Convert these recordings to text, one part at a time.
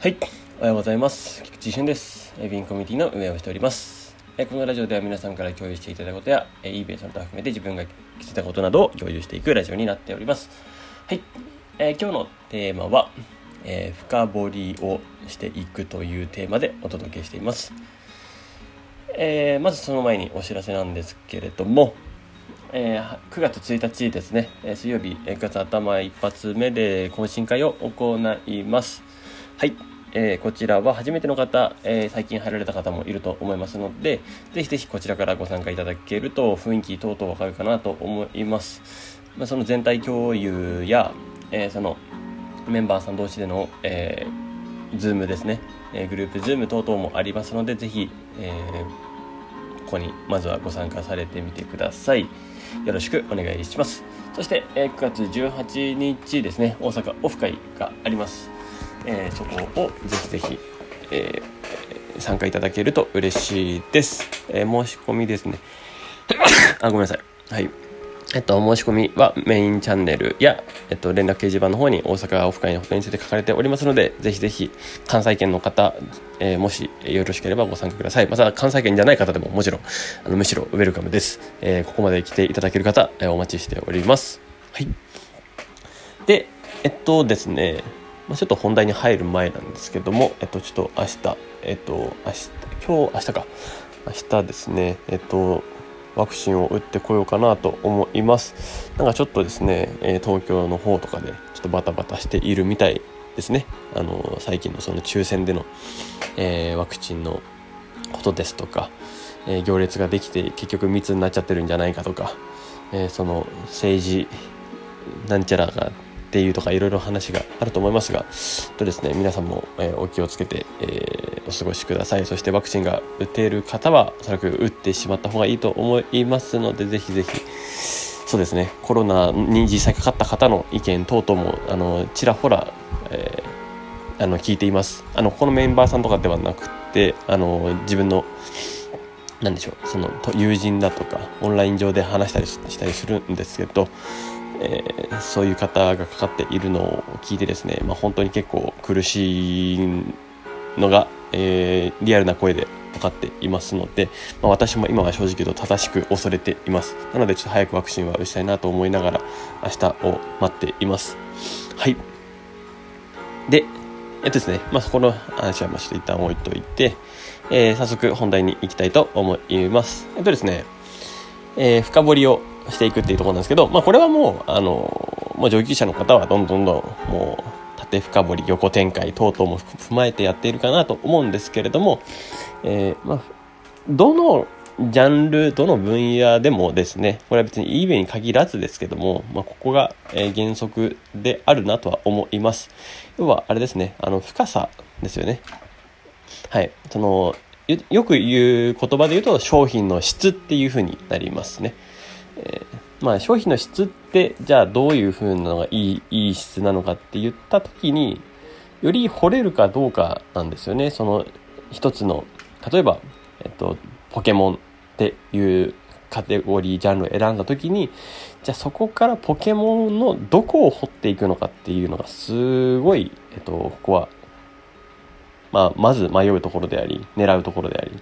はい、おはようございます。菊池俊です。えービンコミュニティの運営をしております。このラジオでは皆さんから共有していただいたことや、eBay その他含めて自分が気づいたことなどを共有していくラジオになっております。はい、えー今日のテーマは、えー深掘りをしていくというテーマでお届けしています。えーまずその前にお知らせなんですけれども、えー9月1日ですね、水曜日、9月頭一発目で懇親会を行います。はい、えーこちらは初めての方、えー最近入られた方もいると思いますので、ぜひぜひこちらからご参加いただけると雰囲気等々わかるかなと思います。まあ、その全体共有や、えーそのメンバーさん同士での、えー、ズームですね、えグループズーム等々もありますので、ぜひ、えここにまずはご参加されてみてください。よろしくお願いします。そして、え9月18日ですね、大阪オフ会があります。えーそこをぜひぜひ、えー参加いただけると嬉しいです。えー申し込みですね。あ、ごめんなさい。はい。えっと、申し込みはメインチャンネルや、えっと、連絡掲示板の方に大阪オフ会のことについて書かれておりますので、ぜひぜひ関西圏の方、えーもしよろしければご参加ください。また関西圏じゃない方でももちろん、あのむしろウェルカムです。えーここまで来ていただける方、えーお待ちしております。はい。で、えっとですね、まあ、ちょっと本題に入る前なんですけども、えっと、ちょっと明日、えっと、明日、今日、明日か、明日ですね、えっと、ワクチンを打ってこようかなと思います。なんかちょっとですね、え東京の方とかでちょっとバタバタしているみたいですね。あの最近のその抽選での、えーワクチンのことですとか、えー行列ができて結局密になっちゃってるんじゃないかとか、えーその政治なんちゃらがっていうとかいろいろ話があると思いますがとですね皆さんも、えお気をつけて、えお過ごしください。そしてワクチンが打てる方はおそらく打ってしまった方がいいと思いますのでぜひぜひそうですねコロナに実際かかった方の意見等々もあのちらほら、えーあの聞いています。あのこのメンバーさんとかではなくてあの自分のなんでしょうその友人だとかオンライン上で話したりしたりするんですけど、えーそういう方がかかっているのを聞いてですね、まあ、本当に結構苦しいのが、えーリアルな声で分かっていますので、まあ、私も今は正直言うと正しく恐れています。なのでちょっと早くワクチンは打ちたいなと思いながら明日を待っています。はい。でえっとですね、まあ、そこの話はまあちょっと一旦置いといて、えー早速本題に行きたいと思います。えっとですね、えー深掘りをしていくっていうところなんですけど、まあ、これはもう、あのもう上級者の方はどんどんどんもう縦深掘り横展開等々も踏まえてやっているかなと思うんですけれども、えーまあ、どのジャンルどの分野でもですねこれは別に eBay に限らずですけども、まあ、ここが、原則であるなとは思います。要はあれですねあの深さですよね。はい。そのよく言う言葉で言うと商品の質っていう風になりますね、えーまあ商品の質ってじゃあどういう風なのがいいいい質なのかって言った時により掘れるかどうかなんですよね。その一つの例えば、えっと、ポケモンっていうカテゴリージャンルを選んだ時にじゃあそこからポケモンのどこを掘っていくのかっていうのがすごい、えっと、ここは、まあ、まず迷うところであり狙うところであり。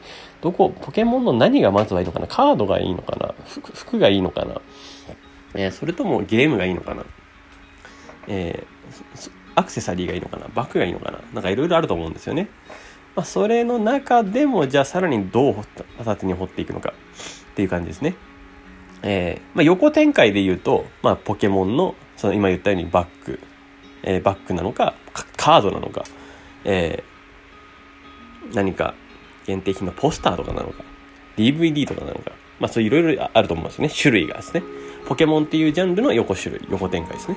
どこポケモンの何がまずはいいのかな？カードがいいのかな？服がいいのかな、えーそれともゲームがいいのかな、えーアクセサリーがいいのかな？バッグがいいのかな？なんかいろいろあると思うんですよね。まあ、それの中でもじゃあさらにどう掘った形に掘っていくのか？っていう感じですね。えーまあ、横展開で言うと、まあ、ポケモンのその今言ったようにバッグ、えーバッグなのかカカードなのか、えー何か限定品のポスターとかなのか。DVD とかなのか、まあ、そういろいろあると思うんですね。種類がですね。ポケモンっていうジャンルの横種類横展開ですね。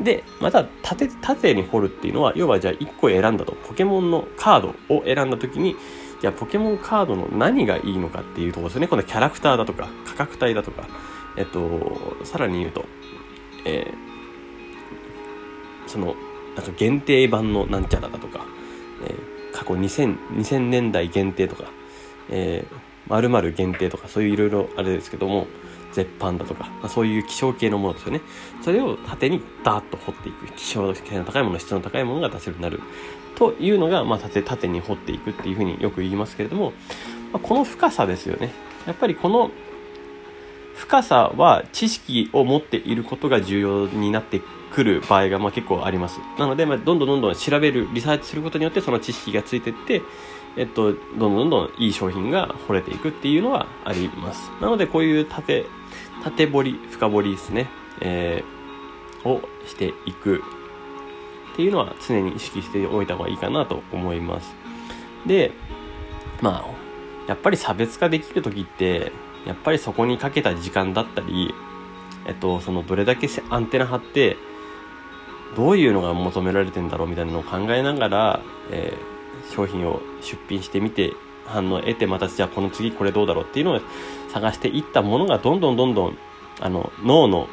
でまた縦縦に掘るっていうのは要はじゃあ1個選んだと。ポケモンのカードを選んだ時にじゃあポケモンカードの何がいいのかっていうところですね。このキャラクターだとか価格帯だとか。えっとさらに言うとえーそのなんか限定版のなんちゃらだとか、ー過去 2000, 2000年代限定とか、えー、〇〇限定とかそういういろいろあれですけども絶版だとか、まあ、そういう希少系のものですよね。それを縦にダーッと掘っていく。希少性の高いもの、質の高いものが出せるようになる。というのが、まあ、縦、縦に掘っていくっていうふうによく言いますけれども、まあ、この深さですよね。やっぱりこの深さは知識を持っていることが重要になってくる場合がまあ結構あります。なので、まあ、どんどんどんどん調べる、リサーチすることによってその知識がついていって、えっと、どんどんどんどんいい商品が掘れていくっていうのはあります。なので、こういう縦、縦掘り、深掘りですね、えー、をしていくっていうのは常に意識しておいた方がいいかなと思います。で、まあ、やっぱり差別化できる時って、やっぱりそこにかけた時間だったり、えっと、そのどれだけアンテナ張って、どういうのが求められてんだろうみたいなのを考えながら、えー、商品を出品してみて、反応を得て、またじゃあこの次これどうだろうっていうのを探していったものがどんどんどんどん、あの、脳の、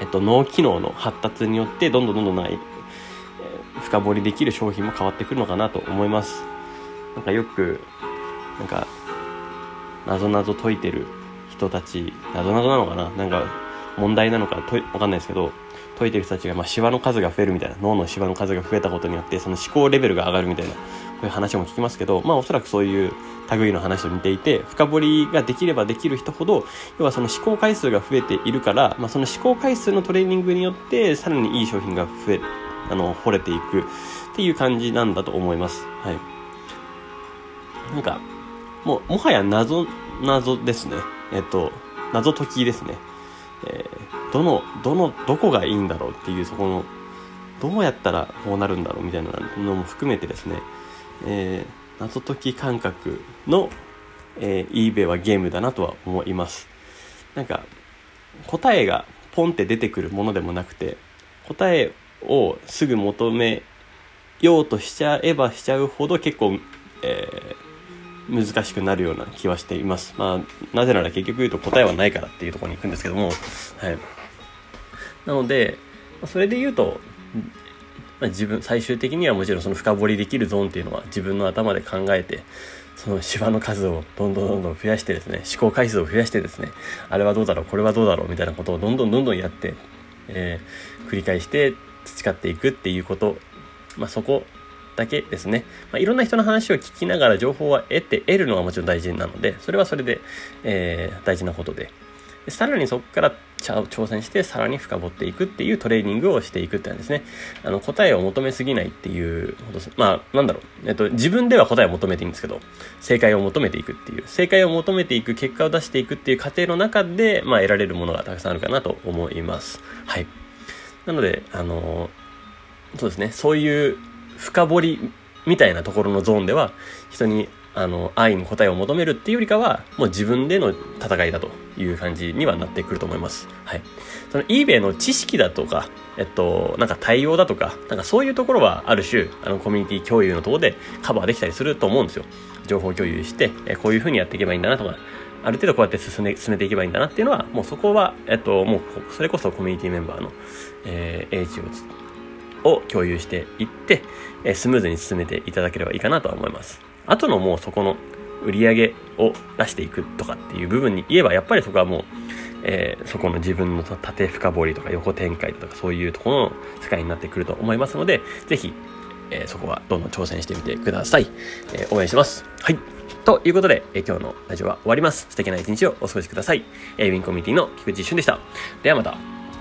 えっと、脳機能の発達によって、どんどんどんどんない、え、深掘りできる商品も変わってくるのかなと思います。なんかよく、なんか、なぞなぞ解いてる人たち、なぞなぞなのかな？なんか、問題なのか？わかんないですけど、解いてる人たちが、まあ、シワの数が増えるみたいな、脳のシワの数が増えたことによって、その思考レベルが上がるみたいな、こういう話も聞きますけど、まあ、おそらくそういう類の話と似ていて、深掘りができればできる人ほど、要はその思考回数が増えているから、まあ、その思考回数のトレーニングによって、さらにいい商品が増え、あの、掘れていくっていう感じなんだと思います。はい。なんか、もう、もはや謎、謎ですね。えっと、謎解きですね。えー、どの、どの、どこがいいんだろうっていう、そこの、どうやったらこうなるんだろうみたいなのも含めてですね、えー、謎解き感覚の、えー、eBay はゲームだなとは思います。なんか、答えがポンって出てくるものでもなくて、答えをすぐ求めようとしちゃえばしちゃうほど結構、えー、難しくなるような気はしています。まあ、なぜなら結局言うと答えはないからっていうところに行くんですけども、はい。なので、それで言うと、まあ、自分、最終的にはもちろんその深掘りできるゾーンっていうのは自分の頭で考えて、その芝の数をどんどんどんどん増やしてですね、思考回数を増やしてですね、あれはどうだろう、これはどうだろうみたいなことをどんどんどんどんやって、えー、繰り返して培っていくっていうこと、まあ、そこだけですね。まあ、いろんな人の話を聞きながら情報は得て、得るのはもちろん大事なので、それはそれで、えー、大事なことで。でさらにそこから挑戦してさらに深掘っていくっていうトレーニングをしていくってなんですね。あの答えを求めすぎないっていうまあなんだろう。えっと自分では答えを求めていいんですけど、正解を求めていくっていう、正解を求めていく結果を出していくっていう過程の中で、まあ得られるものがたくさんあるかなと思います。はい。なので、あのそうですね。そういう深掘りみたいなところのゾーンでは、人に、あの、愛に答えを求めるっていうよりかは、もう自分での戦いだという感じにはなってくると思います。はい。その eBay の知識だとか、えっと、なんか対応だとか、なんかそういうところはある種、あの、コミュニティ共有のとこでカバーできたりすると思うんですよ。情報共有して、えこういう風にやっていけばいいんだなとか、ある程度こうやって進め進めていけばいいんだなっていうのは、もうそこは、えっと、もう、それこそコミュニティメンバーの、えー、英知をを共有していって、えスムーズに進めていただければいいかなとは思います。あとのもうそこの売り上げを出していくとかっていう部分に言えば、やっぱりそこはもう、えー、そこの自分の縦深掘りとか横展開とかそういうところの世界になってくると思いますので、ぜひ、えー、そこはどんどん挑戦してみてください。えー、応援してます。はい。ということで、え今日のラジオは終わります。素敵な一日をお過ごしください。えウィンコミュニティの菊池俊でした。ではまた。